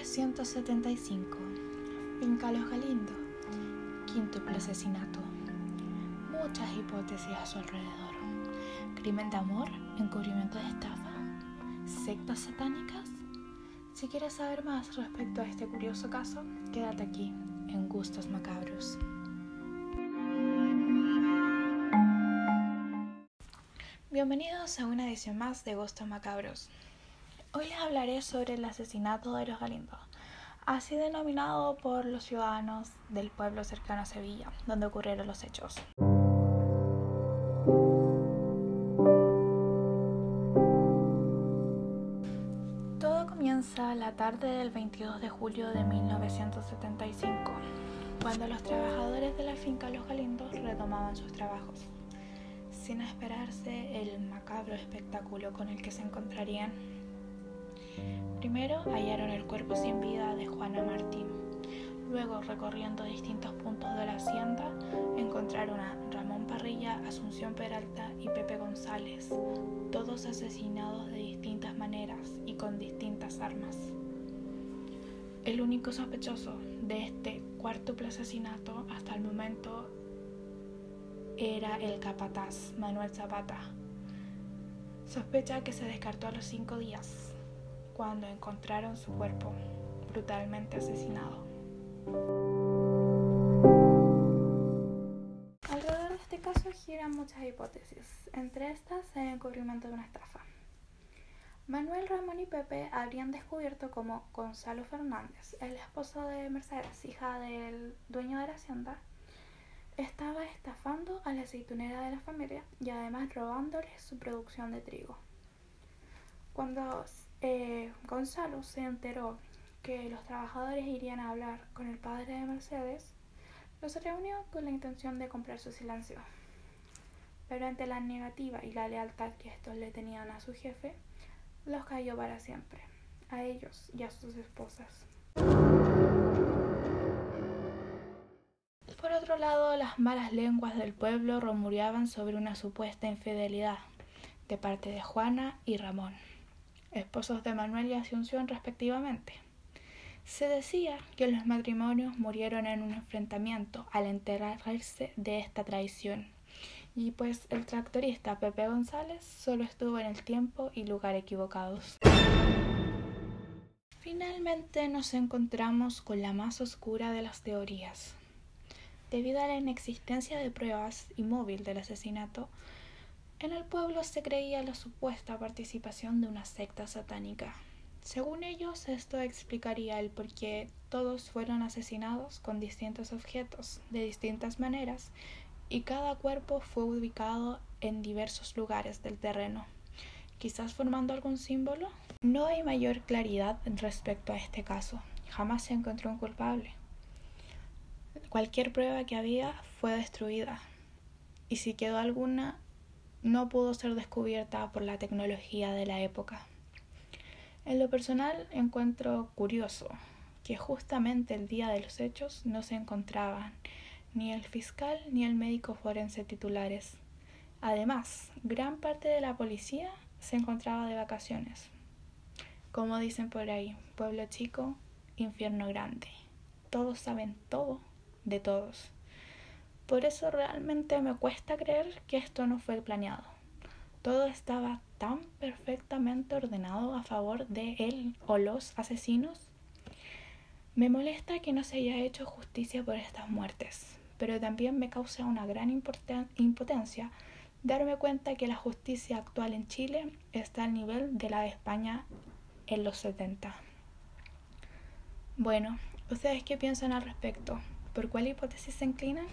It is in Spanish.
1975. Finca Los Galindo. Quíntuple asesinato. Muchas hipótesis a su alrededor. Crimen de amor, encubrimiento de estafa, sectas satánicas. Si quieres saber más respecto a este curioso caso, quédate aquí en Gustos Macabros. Bienvenidos a una edición más de Gustos Macabros. Hoy les hablaré sobre el asesinato de los Galindo, así denominado por los ciudadanos del pueblo cercano a Sevilla, donde ocurrieron los hechos. Todo comienza la tarde del 22 de julio de 1975, cuando los trabajadores de la finca Los Galindos retomaban sus trabajos, sin esperarse el macabro espectáculo con el que se encontrarían Primero hallaron el cuerpo sin vida de Juana Martín. Luego, recorriendo distintos puntos de la hacienda, encontraron a Ramón Parrilla, Asunción Peralta y Pepe González, todos asesinados de distintas maneras y con distintas armas. El único sospechoso de este cuarto asesinato hasta el momento era el capataz Manuel Zapata. Sospecha que se descartó a los cinco días, cuando encontraron su cuerpo brutalmente asesinado. Alrededor de este caso giran muchas hipótesis, entre estas el encubrimiento de una estafa. Manuel, Ramón y Pepe habrían descubierto como Gonzalo Fernández, el esposo de Mercedes, hija del dueño de la hacienda, estaba estafando a la aceitunera de la familia y además robándole su producción de trigo. Cuando eh, Gonzalo se enteró que los trabajadores irían a hablar con el padre de Mercedes, los reunió con la intención de comprar su silencio. Pero ante la negativa y la lealtad que estos le tenían a su jefe, los cayó para siempre, a ellos y a sus esposas. Por otro lado, las malas lenguas del pueblo rumoreaban sobre una supuesta infidelidad de parte de Juana y Ramón esposos de Manuel y Asunción respectivamente. Se decía que los matrimonios murieron en un enfrentamiento al enterarse de esta traición, y pues el tractorista Pepe González solo estuvo en el tiempo y lugar equivocados. Finalmente nos encontramos con la más oscura de las teorías. Debido a la inexistencia de pruebas y móvil del asesinato, en el pueblo se creía la supuesta participación de una secta satánica. Según ellos, esto explicaría el por qué todos fueron asesinados con distintos objetos, de distintas maneras, y cada cuerpo fue ubicado en diversos lugares del terreno, quizás formando algún símbolo. No hay mayor claridad respecto a este caso. Jamás se encontró un culpable. Cualquier prueba que había fue destruida, y si quedó alguna, no pudo ser descubierta por la tecnología de la época. En lo personal encuentro curioso que justamente el día de los hechos no se encontraban ni el fiscal ni el médico forense titulares. Además, gran parte de la policía se encontraba de vacaciones. Como dicen por ahí, pueblo chico, infierno grande. Todos saben todo de todos. Por eso realmente me cuesta creer que esto no fue planeado. Todo estaba tan perfectamente ordenado a favor de él o los asesinos. Me molesta que no se haya hecho justicia por estas muertes, pero también me causa una gran impotencia darme cuenta que la justicia actual en Chile está al nivel de la de España en los 70. Bueno, ¿ustedes qué piensan al respecto? ¿Por cuál hipótesis se inclinan?